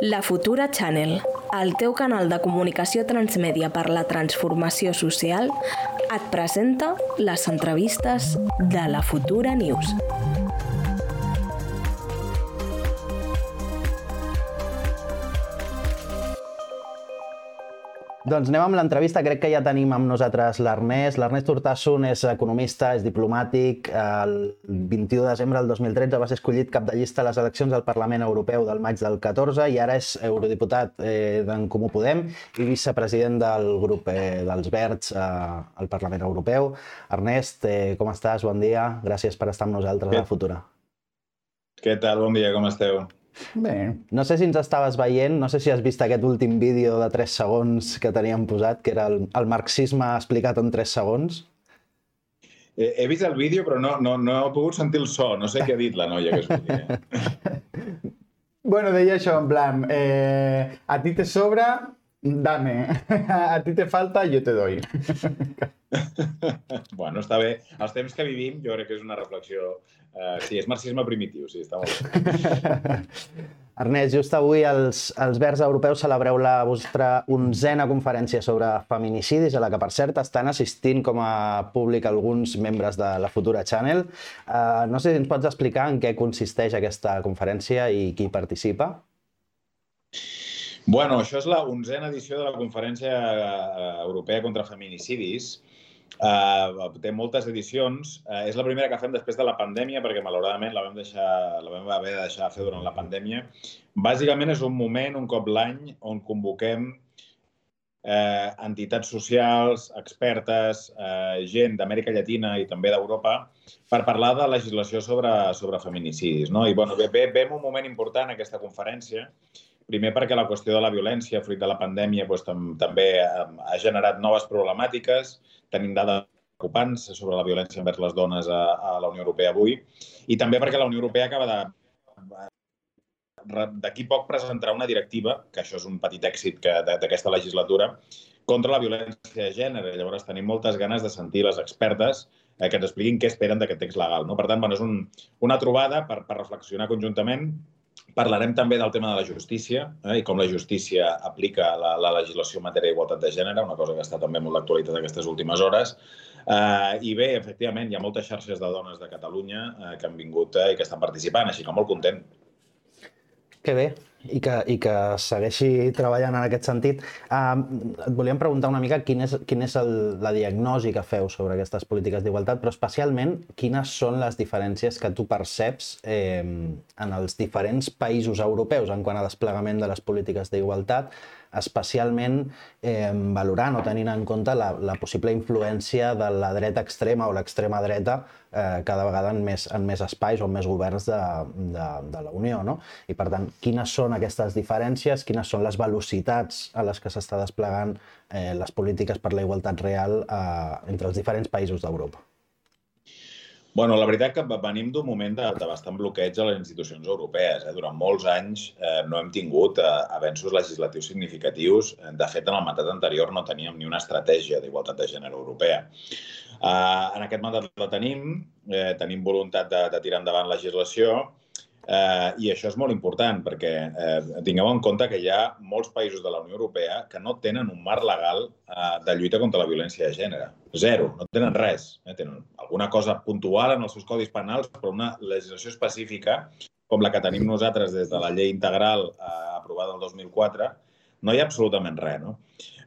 La Futura Channel, el teu canal de comunicació transmèdia per la transformació social, et presenta les entrevistes de la Futura News. Doncs anem amb l'entrevista. Crec que ja tenim amb nosaltres l'Ernest. L'Ernest Hurtasun és economista, és diplomàtic. El 21 de desembre del 2013 va ser escollit cap de llista a les eleccions al Parlament Europeu del maig del 14 i ara és eurodiputat eh, d'en Comú Podem i vicepresident del grup eh, dels Verds eh, al Parlament Europeu. Ernest, eh, com estàs? Bon dia. Gràcies per estar amb nosaltres a la Futura. Què tal? Bon dia, com esteu? Bé, no sé si ens estaves veient, no sé si has vist aquest últim vídeo de 3 segons que teníem posat, que era el, el marxisme explicat en 3 segons. He, he vist el vídeo, però no, no, no he pogut sentir el so. No sé què ha dit la noia que sortia. bueno, deia això, en plan, eh, a ti te sobra, dame. A ti te falta, yo te doy. bueno, està bé. Els temps que vivim, jo crec que és una reflexió... Uh, sí, és marxisme primitiu, sí, està molt bé. Ernest, just avui els, els Verds Europeus celebreu la vostra onzena conferència sobre feminicidis, a la que, per cert, estan assistint com a públic alguns membres de la Futura Channel. Uh, no sé si ens pots explicar en què consisteix aquesta conferència i qui participa? Bueno, això és la onzena edició de la Conferència eh, Europea contra Feminicidis. Uh, té moltes edicions. Uh, és la primera que fem després de la pandèmia, perquè malauradament la vam, deixar, la vam haver de deixar fer durant la pandèmia. Bàsicament és un moment, un cop l'any, on convoquem eh, entitats socials, expertes, eh, gent d'Amèrica Llatina i també d'Europa per parlar de legislació sobre, sobre feminicidis. No? I bueno, ve, ve, ve un moment important aquesta conferència Primer perquè la qüestió de la violència, fruit de la pandèmia, doncs, tam també ha generat noves problemàtiques. Tenim dades preocupants sobre la violència envers les dones a, a la Unió Europea avui. I també perquè la Unió Europea acaba de d'aquí poc presentarà una directiva, que això és un petit èxit d'aquesta legislatura, contra la violència de gènere. Llavors tenim moltes ganes de sentir les expertes eh, que ens expliquin què esperen d'aquest text legal. No? Per tant, bueno, és un, una trobada per, per reflexionar conjuntament Parlarem també del tema de la justícia eh, i com la justícia aplica la, la legislació en matèria d'igualtat de gènere, una cosa que està també molt d'actualitat aquestes últimes hores. Eh, I bé, efectivament, hi ha moltes xarxes de dones de Catalunya eh, que han vingut eh, i que estan participant, així que molt content. Que bé, i que, i que segueixi treballant en aquest sentit. Uh, et volíem preguntar una mica quin és, quin és el, la diagnosi que feu sobre aquestes polítiques d'igualtat, però especialment quines són les diferències que tu perceps eh, en els diferents països europeus en quant a desplegament de les polítiques d'igualtat, especialment eh, valorant o tenint en compte la, la possible influència de la dreta extrema o l'extrema dreta eh, cada vegada en més, en més espais o en més governs de, de, de la Unió. No? I per tant, quines són aquestes diferències, quines són les velocitats a les que s'està desplegant eh, les polítiques per la igualtat real eh, entre els diferents països d'Europa. Bueno, la veritat que venim d'un moment de, de bastant bloqueig a les institucions europees. Eh? Durant molts anys eh, no hem tingut eh, avenços legislatius significatius. De fet, en el mandat anterior no teníem ni una estratègia d'igualtat de gènere europea. Eh, en aquest mandat la tenim, eh, tenim voluntat de, de tirar endavant legislació, Eh, I això és molt important perquè eh, tingueu en compte que hi ha molts països de la Unió Europea que no tenen un marc legal eh, de lluita contra la violència de gènere. Zero, no tenen res. Eh? Tenen alguna cosa puntual en els seus codis penals, però una legislació específica, com la que tenim nosaltres des de la llei integral eh, aprovada el 2004, no hi ha absolutament res. No?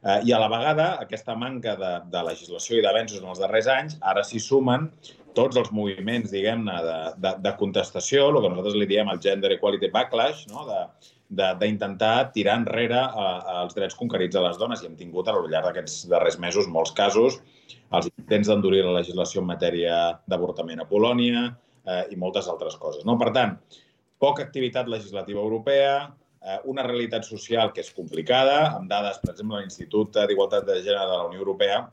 Eh, I a la vegada, aquesta manca de, de legislació i d'avenços en els darrers anys, ara s'hi sumen tots els moviments, diguem-ne, de, de, de contestació, el que nosaltres li diem el gender equality backlash, no? d'intentar tirar enrere eh, els drets conquerits a les dones i hem tingut a lo llarg d'aquests darrers mesos molts casos, els intents d'endurir la legislació en matèria d'avortament a Polònia eh, i moltes altres coses. No? Per tant, poca activitat legislativa europea, una realitat social que és complicada, amb dades, per exemple, l'Institut d'Igualtat de Gènere de la Unió Europea,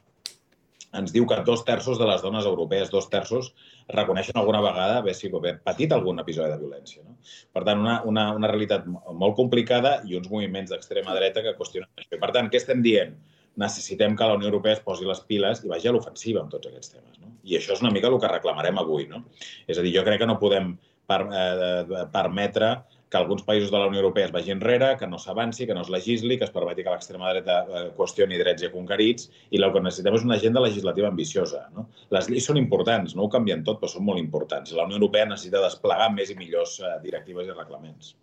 ens diu que dos terços de les dones europees, dos terços, reconeixen alguna vegada haver, haver patit algun episodi de violència. No? Per tant, una, una, una realitat molt complicada i uns moviments d'extrema dreta que qüestionen això. per tant, què estem dient? Necessitem que la Unió Europea es posi les piles i vagi a l'ofensiva amb tots aquests temes. No? I això és una mica el que reclamarem avui. No? És a dir, jo crec que no podem per, eh, permetre que alguns països de la Unió Europea es vagin enrere, que no s'avanci, que no es legisli, que es permeti que l'extrema dreta eh, qüestioni drets ja conquerits, i el que necessitem és una agenda legislativa ambiciosa. No? Les lleis són importants, no ho canvien tot, però són molt importants. La Unió Europea necessita desplegar més i millors eh, directives i reglaments.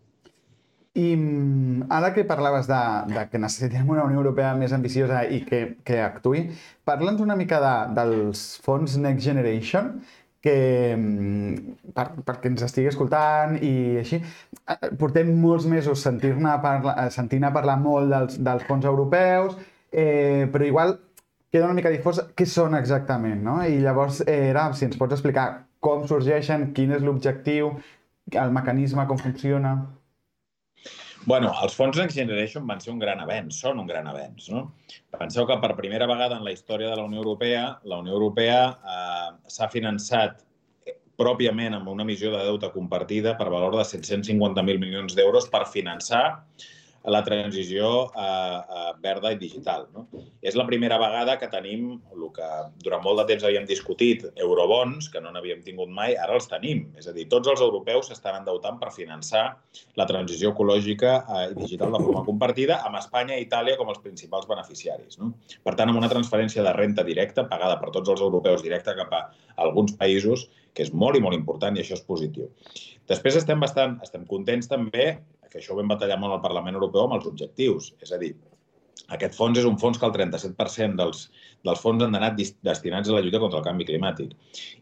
I mm, ara que parlaves de, de que necessitem una Unió Europea més ambiciosa i que, que actui, parla'ns una mica de, dels fons Next Generation, que mm, per, perquè ens estigui escoltant i així. Eh, portem molts mesos sentint-ne parlar, eh, sentint parlar molt dels, dels fons europeus, eh, però igual queda una mica difós què són exactament, no? I llavors eh, era si ens pots explicar com sorgeixen, quin és l'objectiu, el mecanisme, com funciona... Bueno, els fons Next Generation van ser un gran avenç, són un gran avenç. No? Penseu que per primera vegada en la història de la Unió Europea, la Unió Europea eh, s'ha finançat pròpiament amb una emissió de deute compartida per valor de 750.000 milions d'euros per finançar la transició eh, eh, verda i digital. No? És la primera vegada que tenim el que durant molt de temps havíem discutit, eurobons, que no n'havíem tingut mai, ara els tenim. És a dir, tots els europeus s'estan endeutant per finançar la transició ecològica eh, i digital de forma compartida, amb Espanya i Itàlia com els principals beneficiaris. No? Per tant, amb una transferència de renta directa pagada per tots els europeus directa cap a alguns països, que és molt i molt important i això és positiu. Després estem bastant, estem contents també que això ho vam batallar molt al Parlament Europeu amb els objectius. És a dir, aquest fons és un fons que el 37% dels, dels fons han d'anar destinats a la lluita contra el canvi climàtic.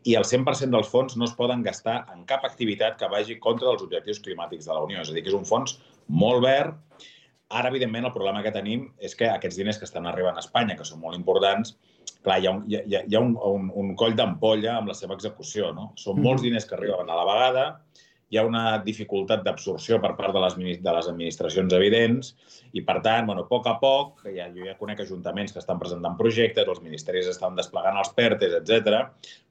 I el 100% dels fons no es poden gastar en cap activitat que vagi contra els objectius climàtics de la Unió. És a dir, que és un fons molt verd. Ara, evidentment, el problema que tenim és que aquests diners que estan arribant a Espanya, que són molt importants, clar, hi ha un, hi ha, hi ha un, un, un coll d'ampolla amb la seva execució. No? Són molts diners que arriben a la vegada, hi ha una dificultat d'absorció per part de les, de les administracions evidents i, per tant, bueno, a poc a poc, ja, jo ja conec ajuntaments que estan presentant projectes, els ministeris estan desplegant els PERTES, etc.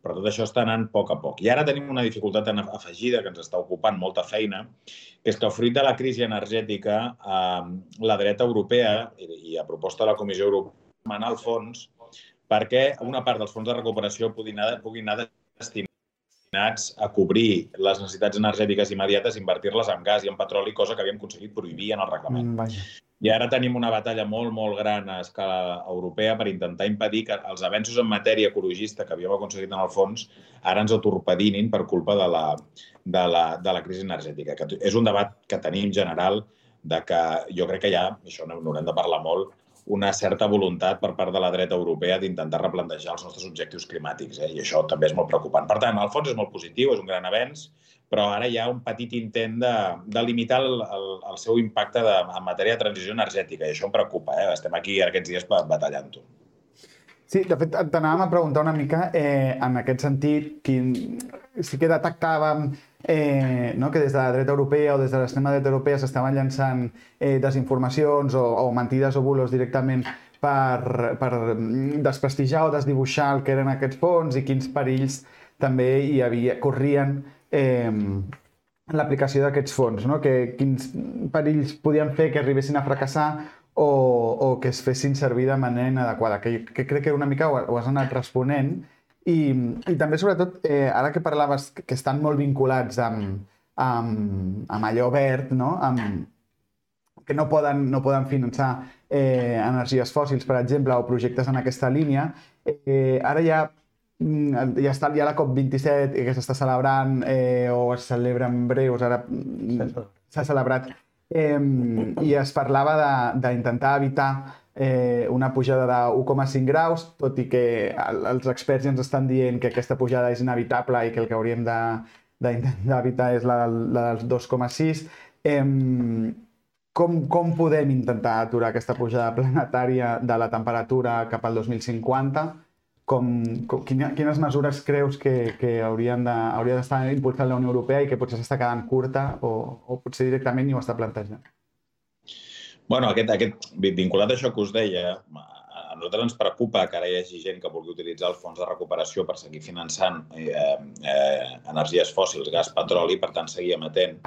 però tot això està anant a poc a poc. I ara tenim una dificultat afegida que ens està ocupant molta feina, que és que fruit de la crisi energètica, eh, la dreta europea, i, i a proposta de la Comissió Europea, demana el fons perquè una part dels fons de recuperació puguin anar, puguin anar destinats destinats a cobrir les necessitats energètiques immediates, invertir-les en gas i en petroli, cosa que havíem aconseguit prohibir en el reglament. Mm, I ara tenim una batalla molt, molt gran a escala europea per intentar impedir que els avenços en matèria ecologista que havíem aconseguit en el fons ara ens atorpedinin per culpa de la, de la, de la crisi energètica. Que és un debat que tenim general de que jo crec que ja, això no, no n'hem de parlar molt, una certa voluntat per part de la dreta europea d'intentar replantejar els nostres objectius climàtics, eh? i això també és molt preocupant. Per tant, al fons és molt positiu, és un gran avenç, però ara hi ha un petit intent de, de limitar el, el, el seu impacte de, en matèria de transició energètica, i això em preocupa. Eh? Estem aquí aquests dies batallant-ho. Sí, de fet, t'anàvem a preguntar una mica eh, en aquest sentit, quin... sí que detectàvem eh, no? que des de la dreta europea o des de l'extrema dreta europea s'estaven llançant eh, desinformacions o, o mentides o bulos directament per, per desprestigiar o desdibuixar el que eren aquests fons i quins perills també hi havia, corrien eh, l'aplicació d'aquests fons, no? que quins perills podien fer que arribessin a fracassar o, o que es fessin servir de manera inadequada, que, que crec que una mica ho, ho has anat responent, i, i també, sobretot, eh, ara que parlaves que estan molt vinculats amb, amb, amb allò verd, no? amb, que no poden, no poden finançar eh, energies fòssils, per exemple, o projectes en aquesta línia, eh, ara ja mm, ja està ja la COP27 que s'està celebrant eh, o es celebra en breus, ara mm, s'ha celebrat, eh, i es parlava d'intentar evitar eh, una pujada de 1,5 graus, tot i que els experts ja ens estan dient que aquesta pujada és inevitable i que el que hauríem d'intentar evitar és la, la dels 2,6. Eh, com, com podem intentar aturar aquesta pujada planetària de la temperatura cap al 2050? Com, com, quines mesures creus que, que haurien de, hauria d'estar impulsant la Unió Europea i que potser s'està quedant curta o, o potser directament ni ho està plantejant? Bueno, aquest, aquest, vinculat a això que us deia, a nosaltres ens preocupa que ara hi hagi gent que vulgui utilitzar el fons de recuperació per seguir finançant eh, eh, energies fòssils, gas, petroli, per tant seguir emetent,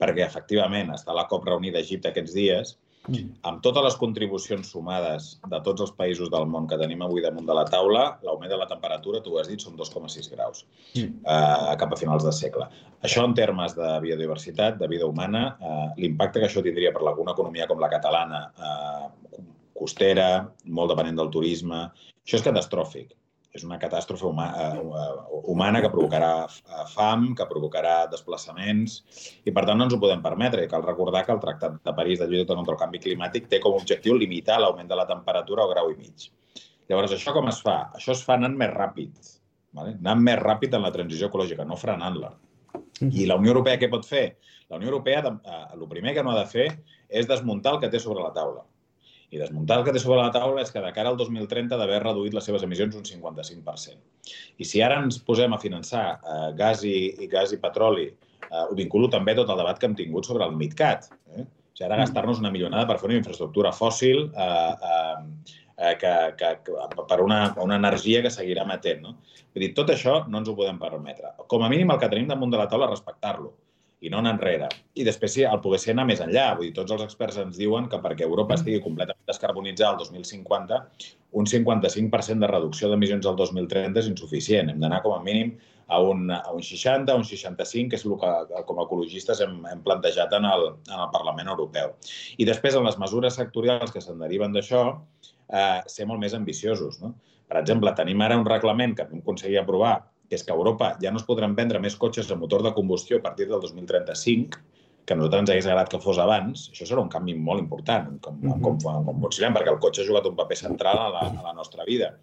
perquè efectivament està la COP reunida a Egipte aquests dies. Amb totes les contribucions sumades de tots els països del món que tenim avui damunt de la taula, l'augment de la temperatura, tu ho has dit, són 2,6 graus eh, cap a finals de segle. Això en termes de biodiversitat, de vida humana, eh, l'impacte que això tindria per alguna economia com la catalana, eh, costera, molt dependent del turisme, això és catastròfic és una catàstrofe huma, uh, humana que provocarà eh, fam, que provocarà desplaçaments, i per tant no ens ho podem permetre. I cal recordar que el Tractat de París de lluita contra el canvi climàtic té com a objectiu limitar l'augment de la temperatura al grau i mig. Llavors, això com es fa? Això es fa anant més ràpid, vale? anant més ràpid en la transició ecològica, no frenant-la. I la Unió Europea què pot fer? La Unió Europea, eh, el primer que no ha de fer és desmuntar el que té sobre la taula. I desmuntar el que té sobre la taula és que de cara al 2030 d'haver reduït les seves emissions un 55%. I si ara ens posem a finançar eh, gas, i, i gas i petroli, eh, ho vinculo també tot el debat que hem tingut sobre el MidCat. Eh? O sigui, ara mm. gastar-nos una milionada per fer una infraestructura fòssil eh, eh, eh, que, que, que, per una, una energia que seguirà emetent. No? Vull dir, tot això no ens ho podem permetre. Com a mínim, el que tenim damunt de la taula és respectar-lo i no anar enrere. I després sí, el poder ser anar més enllà. Vull dir, tots els experts ens diuen que perquè Europa mm. estigui completament descarbonitzada el 2050, un 55% de reducció d'emissions al 2030 és insuficient. Hem d'anar com a mínim a un, a un 60, a un 65, que és el que com a ecologistes hem, hem plantejat en el, en el Parlament Europeu. I després, en les mesures sectorials que se'n deriven d'això, eh, ser molt més ambiciosos. No? Per exemple, tenim ara un reglament que vam aconseguir aprovar que és que a Europa ja no es podran vendre més cotxes de motor de combustió a partir del 2035, que a nosaltres ens hagués agradat que fos abans, això serà un canvi molt important, com, mm -hmm. com, com, com considerem, perquè el cotxe ha jugat un paper central a la, a la nostra vida.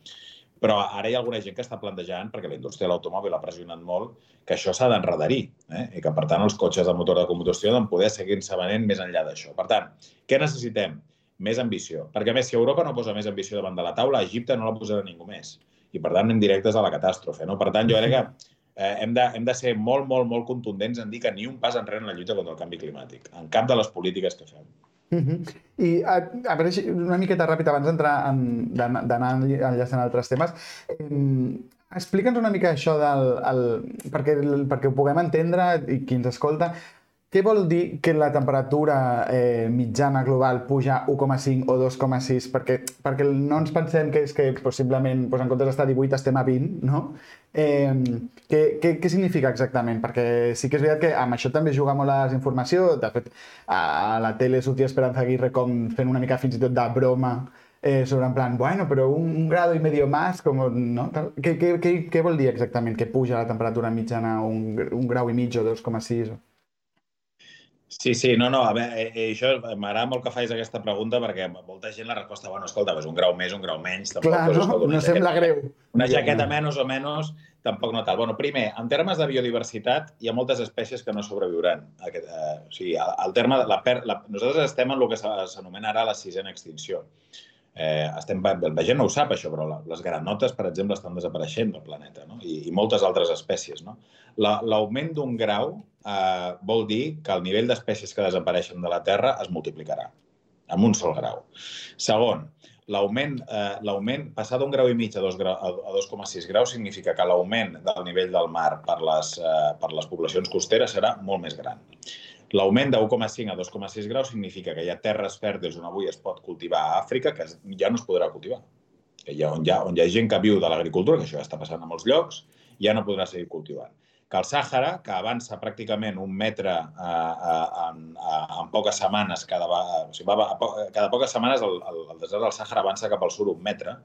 Però ara hi ha alguna gent que està plantejant, perquè la indústria de l'automòbil ha pressionat molt, que això s'ha d'enredarir eh? i que, per tant, els cotxes de motor de combustió han de poder seguir-se venent més enllà d'això. Per tant, què necessitem? Més ambició. Perquè, més, si Europa no posa més ambició davant de la taula, Egipte no la posarà ningú més i per tant anem directes a la catàstrofe. No? Per tant, jo crec que eh, hem, de, hem de ser molt, molt, molt contundents en dir que ni un pas enrere en la lluita contra el canvi climàtic, en cap de les polítiques que fem. Uh -huh. I a, a veure, una miqueta ràpid abans d'anar enllaçant altres temes, eh, explica'ns una mica això del, el, perquè, perquè ho puguem entendre i qui ens escolta, què vol dir que la temperatura eh, mitjana global puja 1,5 o 2,6? Perquè, perquè no ens pensem que és que possiblement doncs, en comptes d'estar a 18 estem a 20, no? Eh, què, què, què significa exactament? Perquè sí que és veritat que amb això també juga molt la informació. De fet, a la tele sortia Esperanza Aguirre com fent una mica fins i tot de broma eh, sobre en plan, bueno, però un, un grado i medio más, com, no? Què, què, què, què vol dir exactament que puja la temperatura mitjana un, un grau i mig o 2,6? Sí, sí, no, no, a veure, eh, eh, això m'agrada molt que facis aquesta pregunta perquè molta gent la resposta, bueno, escolta, és un grau més, un grau menys, tampoc... Clar, no, no, no sembla greu. Una jaqueta menys o menys, tampoc no tal. Bueno, primer, en termes de biodiversitat, hi ha moltes espècies que no sobreviuran. Aquest, eh, o sigui, el, el terme, la, per, la, nosaltres estem en el que s'anomena ara la sisena extinció. Eh, estem, la gent no ho sap, això, però les granotes, per exemple, estan desapareixent del planeta, no? I, i moltes altres espècies. No? L'augment d'un grau eh, vol dir que el nivell d'espècies que desapareixen de la Terra es multiplicarà amb un sol grau. Segon, l'augment, eh, l'augment passar d'un grau i mig a 2,6 graus significa que l'augment del nivell del mar per les, eh, per les poblacions costeres serà molt més gran. L'augment de 1,5 a 2,6 graus significa que hi ha terres fèrtils on avui es pot cultivar a Àfrica que ja no es podrà cultivar. Que hi ha, on, hi ha, on hi ha gent que viu de l'agricultura, que això ja està passant a molts llocs, ja no podrà seguir cultivant. Que el Sàhara, que avança pràcticament un metre eh, eh, en, eh, en poques setmanes, cada, o sigui, va, cada poques setmanes el, el, el desert del Sàhara avança cap al sud un metre,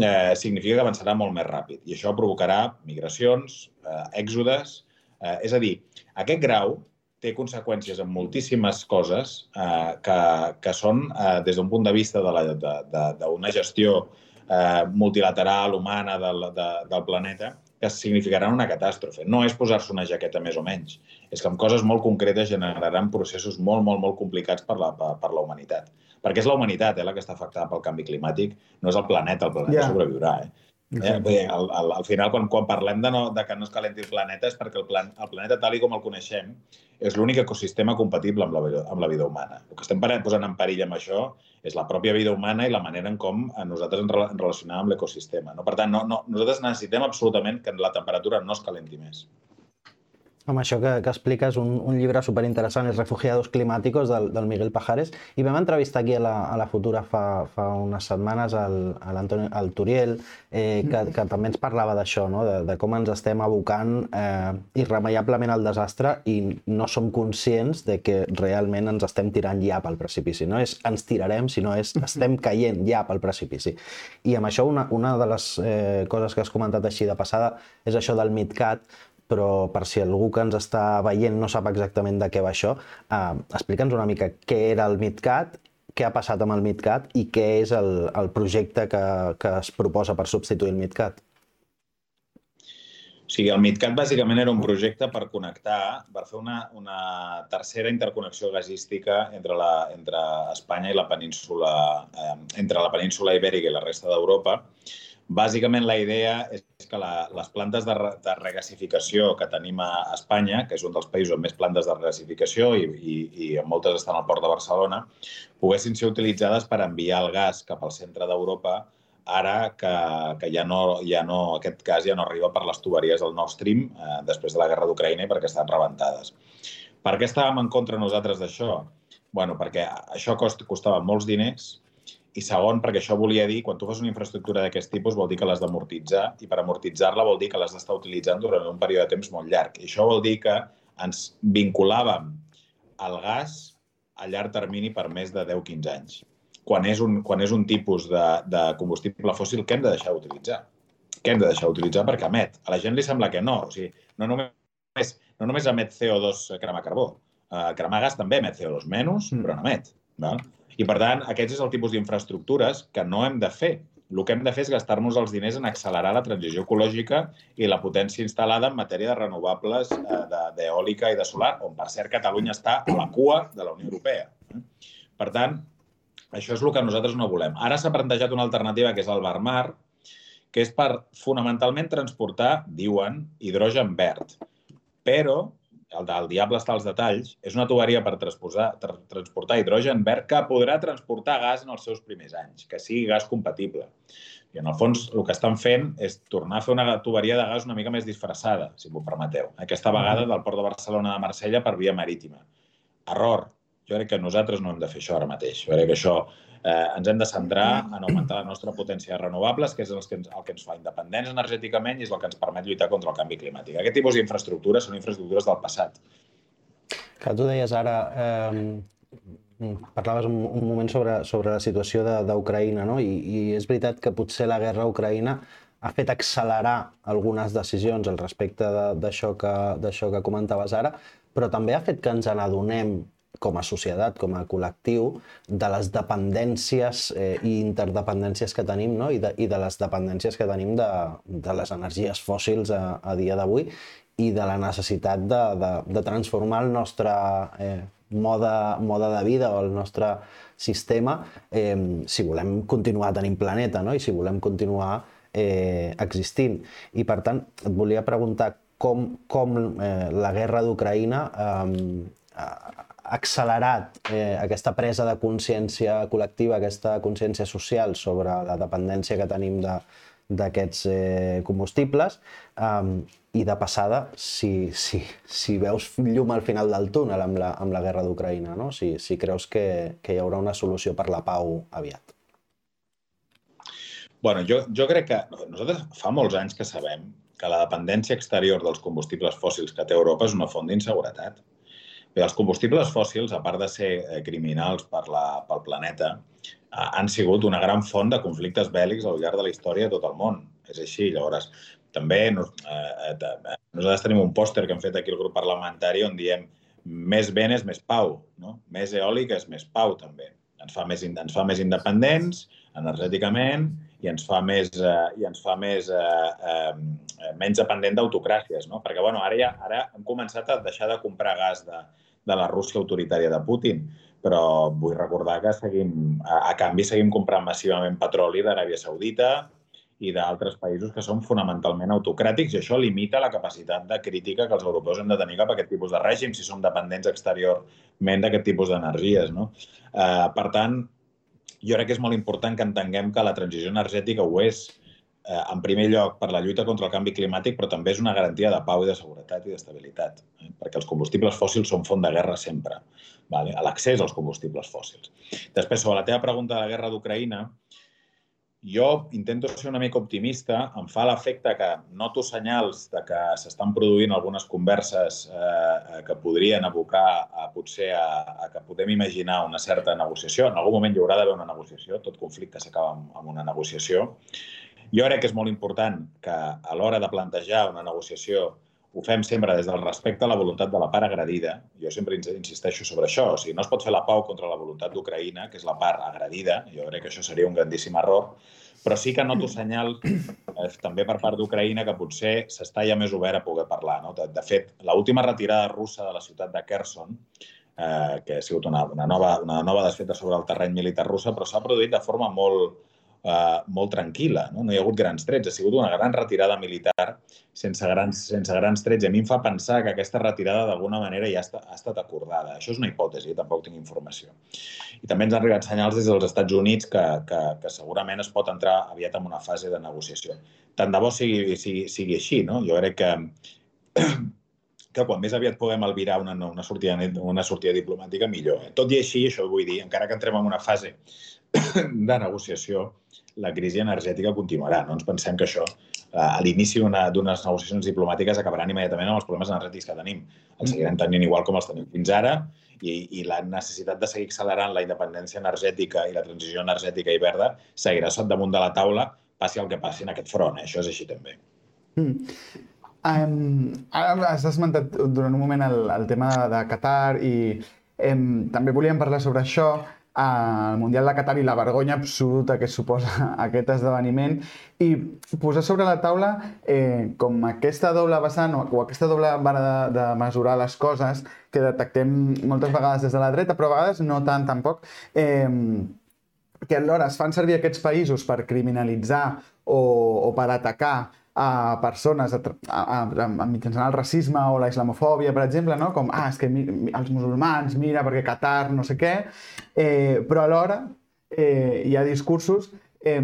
eh, significa que avançarà molt més ràpid. I això provocarà migracions, eh, èxodes... Eh, és a dir, aquest grau té conseqüències en moltíssimes coses eh, que, que són, eh, des d'un punt de vista d'una gestió eh, multilateral, humana del, de, del planeta, que significaran una catàstrofe. No és posar-se una jaqueta més o menys. És que amb coses molt concretes generaran processos molt, molt, molt complicats per la, per, per la humanitat. Perquè és la humanitat eh, la que està afectada pel canvi climàtic, no és el planeta. El planeta yeah. sobreviurà. Eh? Eh, bé, al, al, al final, quan, quan parlem de, no, de que no es calenti el planeta, és perquè el, plan, el planeta, tal com el coneixem, és l'únic ecosistema compatible amb la, amb la vida humana. El que estem posant en perill amb això és la pròpia vida humana i la manera en com nosaltres ens relacionem amb l'ecosistema. No? Per tant, no, no, nosaltres necessitem absolutament que la temperatura no es calenti més. Amb això que, que expliques, un, un llibre superinteressant, és Refugiados Climáticos, del, del Miguel Pajares, i vam entrevistar aquí a la, a la Futura fa, fa unes setmanes al, a l'Antoni al Turiel, eh, que, que també ens parlava d'això, no? de, de com ens estem abocant eh, irremeiablement al desastre i no som conscients de que realment ens estem tirant ja pel precipici. No és ens tirarem, sinó és estem caient ja pel precipici. I amb això una, una de les eh, coses que has comentat així de passada és això del MidCat, però per si algú que ens està veient no sap exactament de què va això, eh, explica'ns una mica què era el MidCat, què ha passat amb el MidCat i què és el, el projecte que, que es proposa per substituir el MidCat. O sigui, el MidCat bàsicament era un projecte per connectar, per fer una, una tercera interconnexió gasística entre, la, entre Espanya i la península, eh, entre la península ibèrica i la resta d'Europa, Bàsicament, la idea és que la, les plantes de, de regasificació que tenim a Espanya, que és un dels països amb més plantes de regasificació i, i, i moltes estan al port de Barcelona, poguessin ser utilitzades per enviar el gas cap al centre d'Europa ara que, que ja, no, ja no, aquest gas ja no arriba per les tuberies del Nord Stream eh, després de la guerra d'Ucraïna i perquè estan rebentades. Per què estàvem en contra nosaltres d'això? bueno, perquè això cost, costava molts diners, i segon, perquè això volia dir, quan tu fas una infraestructura d'aquest tipus, vol dir que l'has d'amortitzar, i per amortitzar-la vol dir que l'has d'estar utilitzant durant un període de temps molt llarg. I això vol dir que ens vinculàvem al gas a llarg termini per més de 10-15 anys. Quan és un, quan és un tipus de, de combustible fòssil que hem de deixar d'utilitzar. Que hem de deixar d'utilitzar perquè emet. A la gent li sembla que no. O sigui, no només, no només emet CO2 cremar carbó. Uh, cremar gas també emet CO2 menys, mm. però no emet. Val? I, per tant, aquests és el tipus d'infraestructures que no hem de fer. El que hem de fer és gastar-nos els diners en accelerar la transició ecològica i la potència instal·lada en matèria de renovables eh, d'eòlica i de solar, on, per cert, Catalunya està a la cua de la Unió Europea. Per tant, això és el que nosaltres no volem. Ara s'ha plantejat una alternativa, que és el Barmar, que és per fonamentalment transportar, diuen, hidrogen verd. Però el del diable està als detalls, és una tuberia per transportar, tra transportar hidrogen verd que podrà transportar gas en els seus primers anys, que sigui gas compatible. I en el fons el que estan fent és tornar a fer una tuberia de gas una mica més disfressada, si m'ho permeteu. Aquesta vegada del port de Barcelona a Marsella per via marítima. Error. Jo crec que nosaltres no hem de fer això ara mateix. Jo crec que això eh, ens hem de centrar en augmentar la nostra potència de renovables, que és el que, ens, el que ens fa independents energèticament i és el que ens permet lluitar contra el canvi climàtic. Aquest tipus d'infraestructures són infraestructures del passat. Que tu deies ara, eh, parlaves un, un moment sobre, sobre la situació d'Ucraïna, no? I, I és veritat que potser la guerra a Ucraïna ha fet accelerar algunes decisions al respecte d'això que, que comentaves ara, però també ha fet que ens n'adonem com a societat, com a col·lectiu, de les dependències eh, i interdependències que tenim no? I, de, i de les dependències que tenim de, de les energies fòssils a, a dia d'avui i de la necessitat de, de, de transformar el nostre eh, mode, mode de vida o el nostre sistema eh, si volem continuar tenint planeta no? i si volem continuar eh, existint. I per tant, et volia preguntar com, com eh, la guerra d'Ucraïna eh, accelerat eh, aquesta presa de consciència col·lectiva, aquesta consciència social sobre la dependència que tenim d'aquests eh, combustibles um, i de passada, si, si, si veus llum al final del túnel amb la, amb la guerra d'Ucraïna, no? si, si creus que, que hi haurà una solució per la pau aviat. Bueno, jo, jo crec que nosaltres fa molts anys que sabem que la dependència exterior dels combustibles fòssils que té Europa és una font d'inseguretat. Bé, els combustibles fòssils, a part de ser eh, criminals per la, pel planeta, eh, han sigut una gran font de conflictes bèl·lics al llarg de la història de tot el món. És així. Llavors, també eh, eh, nosaltres tenim un pòster que hem fet aquí al grup parlamentari on diem més vent és més pau, no? més eòlic és més pau, també. Ens fa més, ens fa més independents energèticament i ens fa més, eh, i ens fa més, eh, eh, menys dependent d'autocràcies, no? Perquè, bueno, ara ja ara hem començat a deixar de comprar gas de, de la Rússia autoritària de Putin, però vull recordar que seguim, a, a canvi seguim comprant massivament petroli d'Aràbia Saudita i d'altres països que són fonamentalment autocràtics i això limita la capacitat de crítica que els europeus hem de tenir cap a aquest tipus de règim si som dependents exteriorment d'aquest tipus d'energies. No? Uh, per tant, jo crec que és molt important que entenguem que la transició energètica ho és eh, en primer lloc, per la lluita contra el canvi climàtic, però també és una garantia de pau i de seguretat i d'estabilitat, eh? perquè els combustibles fòssils són font de guerra sempre, vale? l'accés als combustibles fòssils. Després, sobre la teva pregunta de la guerra d'Ucraïna, jo intento ser una mica optimista. Em fa l'efecte que noto senyals de que s'estan produint algunes converses eh, que podrien abocar a, potser a, a que podem imaginar una certa negociació. En algun moment hi haurà d'haver una negociació, tot conflicte s'acaba amb, amb una negociació. Jo crec que és molt important que a l'hora de plantejar una negociació ho fem sempre des del respecte a la voluntat de la part agredida. Jo sempre insisteixo sobre això. O sigui, no es pot fer la pau contra la voluntat d'Ucraïna, que és la part agredida. Jo crec que això seria un grandíssim error. Però sí que noto senyal eh, també per part d'Ucraïna que potser s'està ja més obert a poder parlar. No? De, de fet, l'última retirada russa de la ciutat de Kherson, eh, que ha sigut una, una, nova, una nova desfeta sobre el terreny militar russa, però s'ha produït de forma molt, eh, molt tranquil·la. No? no hi ha hagut grans trets, ha sigut una gran retirada militar sense grans, sense grans trets. I a mi em fa pensar que aquesta retirada d'alguna manera ja ha, ha estat acordada. Això és una hipòtesi, tampoc tinc informació. I també ens han arribat senyals des dels Estats Units que, que, que segurament es pot entrar aviat en una fase de negociació. Tant de bo sigui, sigui, sigui així, no? Jo crec que que quan més aviat puguem albirar una, una, sortida, una sortida diplomàtica, millor. Eh? Tot i així, això vull dir, encara que entrem en una fase de negociació, la crisi energètica continuarà. No ens pensem que això, eh, a l'inici d'unes negociacions diplomàtiques, acabaran immediatament amb els problemes energètics que tenim. Els seguirem tenint igual com els tenim fins ara i, i la necessitat de seguir accelerant la independència energètica i la transició energètica i verda seguirà sot damunt de la taula, passi el que passi en aquest front. Eh? Això és així també. Mm. Um, ara has esmentat durant un moment el, el tema de, de Qatar i um, també volíem parlar sobre això al Mundial de Qatar i la vergonya absoluta que suposa aquest esdeveniment. I posar sobre la taula eh, com aquesta doble vessant o, o aquesta doble vara de, de mesurar les coses que detectem moltes vegades des de la dreta, però a vegades no tant tampoc, eh, que alhora es fan servir aquests països per criminalitzar o, o per atacar a persones a, a, a, a mitjançant el racisme o la islamofòbia, per exemple, no? com, ah, és que mi, els musulmans, mira, perquè Qatar, no sé què, eh, però alhora eh, hi ha discursos eh,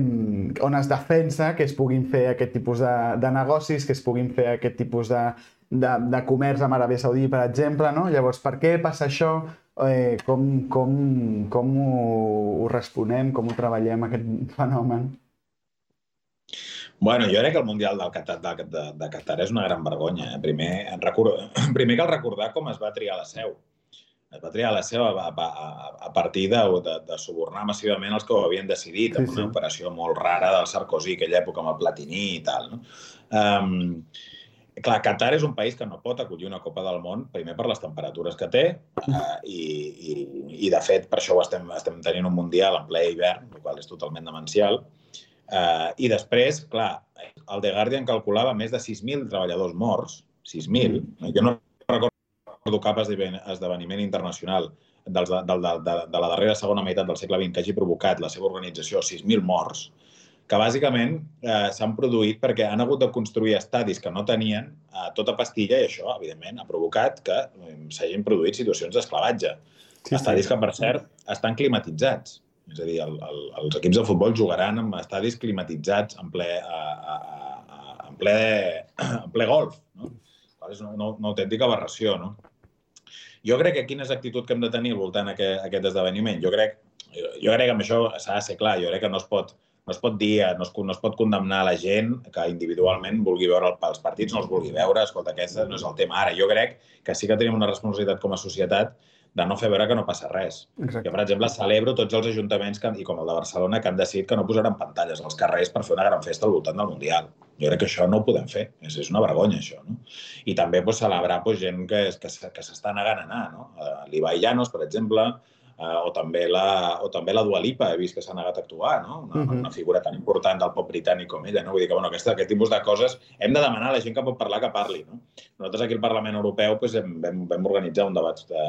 on es defensa que es puguin fer aquest tipus de, de negocis, que es puguin fer aquest tipus de, de, de comerç amb Aràbia Saudí, per exemple, no? Llavors, per què passa això? Eh, com, com, com ho, ho responem, com ho treballem, aquest fenomen? Bueno, jo crec que el Mundial del Qatar, de, de, de Qatar és una gran vergonya. Eh? Primer, record... Primer cal recordar com es va triar la seu. Es va triar la seu a, a, a partir de, de, de subornar massivament els que ho havien decidit, amb sí, sí. una operació molt rara del Sarkozy, aquella època amb el Platini i tal. No? Um, clar, Qatar és un país que no pot acollir una Copa del Món, primer per les temperatures que té, uh, i, i, i de fet per això ho estem, estem tenint un Mundial en ple hivern, el qual és totalment demencial, Uh, I després, clar, el The Guardian calculava més de 6.000 treballadors morts, 6.000. Mm. Jo no recordo cap esdeveniment internacional dels, de, de, de, de la darrera segona meitat del segle XX que hagi provocat la seva organització 6.000 morts, que bàsicament eh, s'han produït perquè han hagut de construir estadis que no tenien eh, tota pastilla i això, evidentment, ha provocat que eh, s'hagin produït situacions d'esclavatge. Sí, estadis sí. que, per cert, estan climatitzats. És a dir, el, el, els equips de futbol jugaran en estadis climatitzats en ple, a, a, a, en ple, en ple golf. No? És una, una autèntica aberració. No? Jo crec que quina és l'actitud que hem de tenir al voltant aquest, aquest esdeveniment? Jo crec, jo crec que amb això s'ha de ser clar. Jo crec que no es pot, no es pot dir, no es, no es pot condemnar la gent que individualment vulgui veure el, els partits, no els vulgui veure, escolta, aquest no és el tema. Ara, jo crec que sí que tenim una responsabilitat com a societat de no fer veure que no passa res. Exacte. Jo, per exemple, celebro tots els ajuntaments, que, i com el de Barcelona, que han decidit que no posaran pantalles als carrers per fer una gran festa al voltant del Mundial. Jo crec que això no ho podem fer. És, és una vergonya, això. No? I també pues, celebrar pues, gent que, que, que s'està negant a anar. No? L'Ibai Llanos, per exemple, eh, o, també la, o també la Dua Lipa, he vist que s'ha negat a actuar, no? Una, uh -huh. una figura tan important del pop britànic com ella, no? Vull dir que, bueno, aquesta, aquest tipus de coses hem de demanar a la gent que pot parlar que parli, no? Nosaltres aquí al Parlament Europeu pues, hem, vam, vam organitzar un debat de,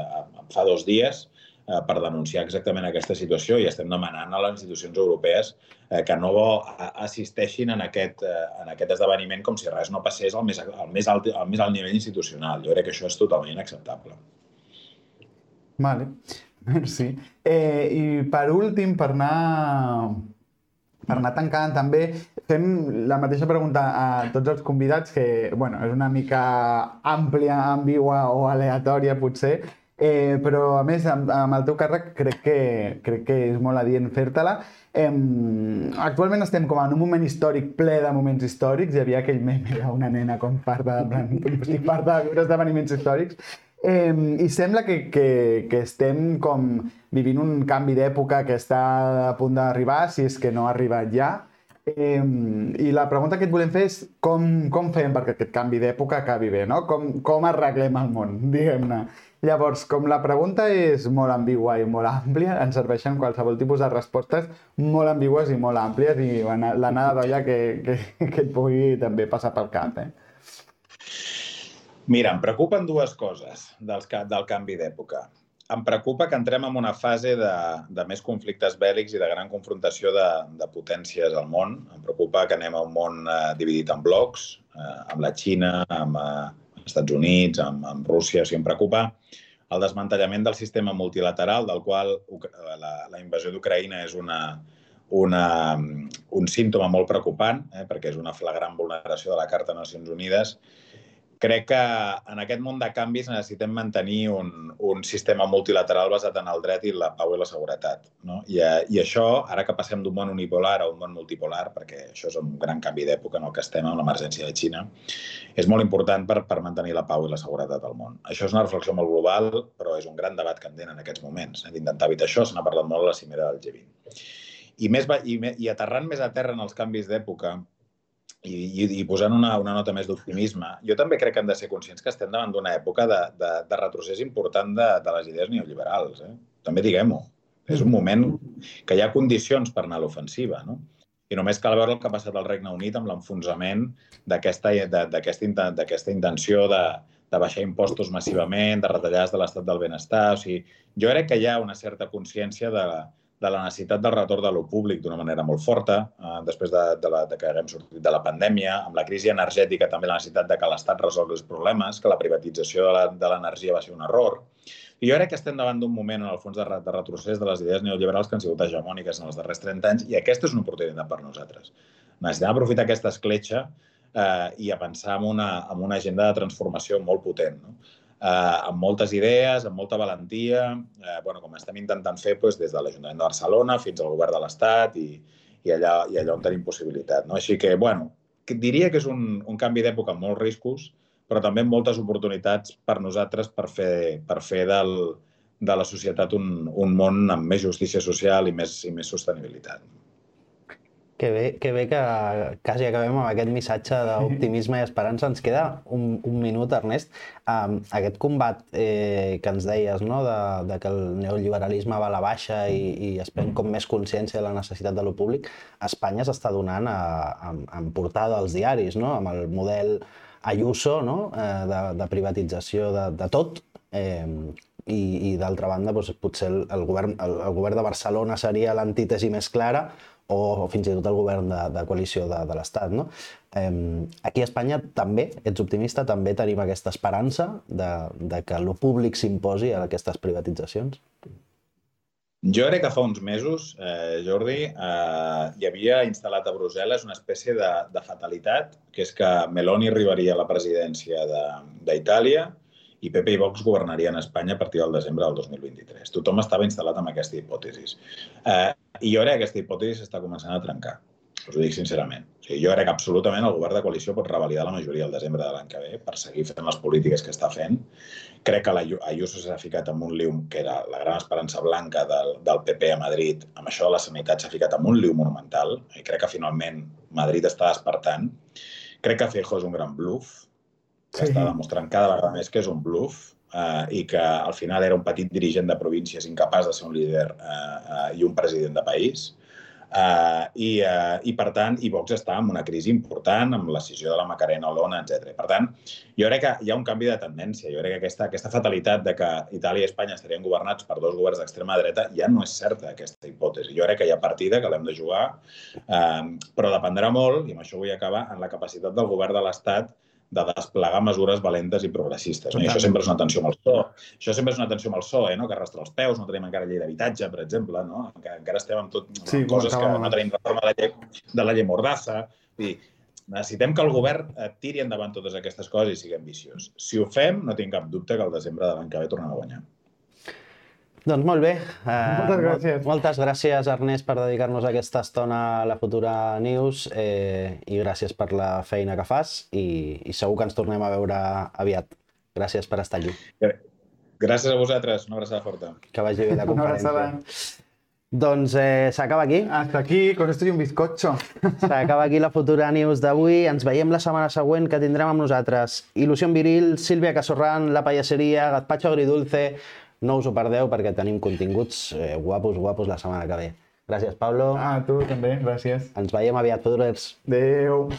fa dos dies eh, per denunciar exactament aquesta situació i estem demanant a les institucions europees eh, que no assisteixin en aquest, eh, en aquest esdeveniment com si res no passés al més, al més, alt, al més alt nivell institucional. Jo crec que això és totalment inacceptable. Vale. Merci. Eh, I per últim, per anar per anar tancant també, fem la mateixa pregunta a tots els convidats, que bueno, és una mica àmplia, ambigua o aleatòria potser, eh, però a més amb, amb el teu càrrec crec que, crec que és molt adient fer-te-la. Eh, actualment estem com en un moment històric ple de moments històrics, hi havia aquell meme d'una nena com farta, en plan, estic de viure esdeveniments històrics, Eh, I sembla que, que, que estem com vivint un canvi d'època que està a punt d'arribar, si és que no ha arribat ja. Eh, I la pregunta que et volem fer és com, com fem perquè aquest canvi d'època acabi bé, no? Com, com arreglem el món, diguem-ne. Llavors, com la pregunta és molt ambigua i molt àmplia, ens serveixen qualsevol tipus de respostes molt ambigües i molt àmplies i l'anada d'olla que, que, que et pugui també passar pel cap. Eh? Mira, em preocupen dues coses dels, del canvi d'època. Em preocupa que entrem en una fase de, de més conflictes bèl·lics i de gran confrontació de, de potències al món. Em preocupa que anem a un món eh, dividit en blocs, eh, amb la Xina, amb eh, els Estats Units, amb, amb Rússia. O sigui, em preocupa el desmantellament del sistema multilateral, del qual la, la invasió d'Ucraïna és una, una, un símptoma molt preocupant, eh, perquè és una flagrant vulneració de la Carta de Nacions Unides crec que en aquest món de canvis necessitem mantenir un, un sistema multilateral basat en el dret i la pau i la seguretat. No? I, eh, I això, ara que passem d'un món unipolar a un món multipolar, perquè això és un gran canvi d'època en el que estem amb l'emergència de Xina, és molt important per, per mantenir la pau i la seguretat al món. Això és una reflexió molt global, però és un gran debat candent en aquests moments. Eh? D'intentar evitar això, se n'ha parlat molt a la cimera del G20. I, més, i, i aterrant més a terra en els canvis d'època, i, i, i posant una, una nota més d'optimisme, jo també crec que hem de ser conscients que estem davant d'una època de, de, de retrocés important de, de les idees neoliberals. Eh? També diguem-ho. És un moment que hi ha condicions per anar a l'ofensiva. No? I només cal veure el que ha passat al Regne Unit amb l'enfonsament d'aquesta intenció de, de baixar impostos massivament, de retallades de l'estat del benestar. O sigui, jo crec que hi ha una certa consciència de, de la necessitat del retorn de lo públic d'una manera molt forta, eh, després de, de, la, de que haguem sortit de la pandèmia, amb la crisi energètica també la necessitat de que l'Estat resolgui els problemes, que la privatització de l'energia va ser un error. I jo crec que estem davant d'un moment, en el fons, de, de retrocés de les idees neoliberals que han sigut hegemòniques en els darrers 30 anys, i aquesta és una oportunitat per nosaltres. Necessitem aprofitar aquesta escletxa eh, i a pensar en una, en una agenda de transformació molt potent. No? Eh, amb moltes idees, amb molta valentia, eh, bueno, com estem intentant fer doncs, des de l'Ajuntament de Barcelona fins al govern de l'Estat i, i, allà, i allà on tenim possibilitat. No? Així que, bueno, diria que és un, un canvi d'època amb molts riscos, però també amb moltes oportunitats per nosaltres per fer, per fer del, de la societat un, un món amb més justícia social i més, i més sostenibilitat. Que bé, que bé que quasi acabem amb aquest missatge d'optimisme i esperança. Ens queda un, un minut, Ernest. Um, aquest combat eh, que ens deies, no?, de, de que el neoliberalisme va a la baixa i, i es pren com més consciència de la necessitat de lo públic, a Espanya s'està donant a, a, en portada als diaris, no?, amb el model Ayuso, no?, eh, de, de privatització de, de tot, eh, i, i d'altra banda doncs, potser el, el, govern, el, el govern de Barcelona seria l'antítesi més clara, o fins i tot el govern de, de coalició de, de l'Estat. No? Eh, aquí a Espanya també, ets optimista, també tenim aquesta esperança de, de que el públic s'imposi a aquestes privatitzacions? Jo crec que fa uns mesos, eh, Jordi, eh, hi havia instal·lat a Brussel·les una espècie de, de fatalitat, que és que Meloni arribaria a la presidència d'Itàlia i PP i Vox governarien Espanya a partir del desembre del 2023. Tothom estava instal·lat amb aquesta hipòtesi. Eh, I jo crec que aquesta hipòtesi està començant a trencar. Us ho dic sincerament. O sigui, jo crec que absolutament el govern de coalició pot revalidar la majoria el desembre de l'any que ve per seguir fent les polítiques que està fent. Crec que la Ayuso s'ha ficat en un liu que era la gran esperança blanca del, del PP a Madrid. Amb això la sanitat s'ha ficat en un liu monumental i crec que finalment Madrid està despertant. Crec que Feijóo és un gran bluff que sí. està demostrant cada vegada més que és un bluff eh, i que al final era un petit dirigent de províncies incapaç de ser un líder eh, eh, i un president de país. Uh, i, uh, I, per tant, i Vox està en una crisi important, amb la decisió de la Macarena Olona, etc. Per tant, jo crec que hi ha un canvi de tendència. Jo crec que aquesta, aquesta fatalitat de que Itàlia i Espanya estarien governats per dos governs d'extrema dreta ja no és certa, aquesta hipòtesi. Jo crec que hi ha partida, que l'hem de jugar, uh, però dependrà molt, i amb això vull acabar, en la capacitat del govern de l'Estat de desplegar mesures valentes i progressistes. No? I això sempre és una tensió amb el so. Això sempre és una tensió amb el PSOE, no? que arrastra els peus, no tenim encara llei d'habitatge, per exemple, no? encara, encara estem amb, tot, amb Sí, coses que no tenim reforma de la llei, de la llei Mordaza. Dir, necessitem que el govern eh, tiri endavant totes aquestes coses i sigui ambiciós. Si ho fem, no tinc cap dubte que el desembre de l'any que ve tornem a guanyar. Doncs molt bé. Uh, Moltes gràcies. Moltes gràcies, Ernest, per dedicar-nos aquesta estona a la Futura News eh, i gràcies per la feina que fas i, i segur que ens tornem a veure aviat. Gràcies per estar aquí. Gràcies a vosaltres. Una abraçada forta. Que vagi bé la Una conferència. abraçada. Doncs eh, s'acaba aquí. Hasta aquí, con esto y un bizcocho. S'acaba aquí la Futura News d'avui. Ens veiem la setmana següent que tindrem amb nosaltres Il·lusió Viril, Sílvia Casorran, La Pallasseria, Gazpacho Agridulce... No us ho perdeu perquè tenim continguts eh, guapos, guapos la setmana que ve. Gràcies, Pablo. Ah, tu també, gràcies. Ens veiem aviat, Fudulers. Adéu.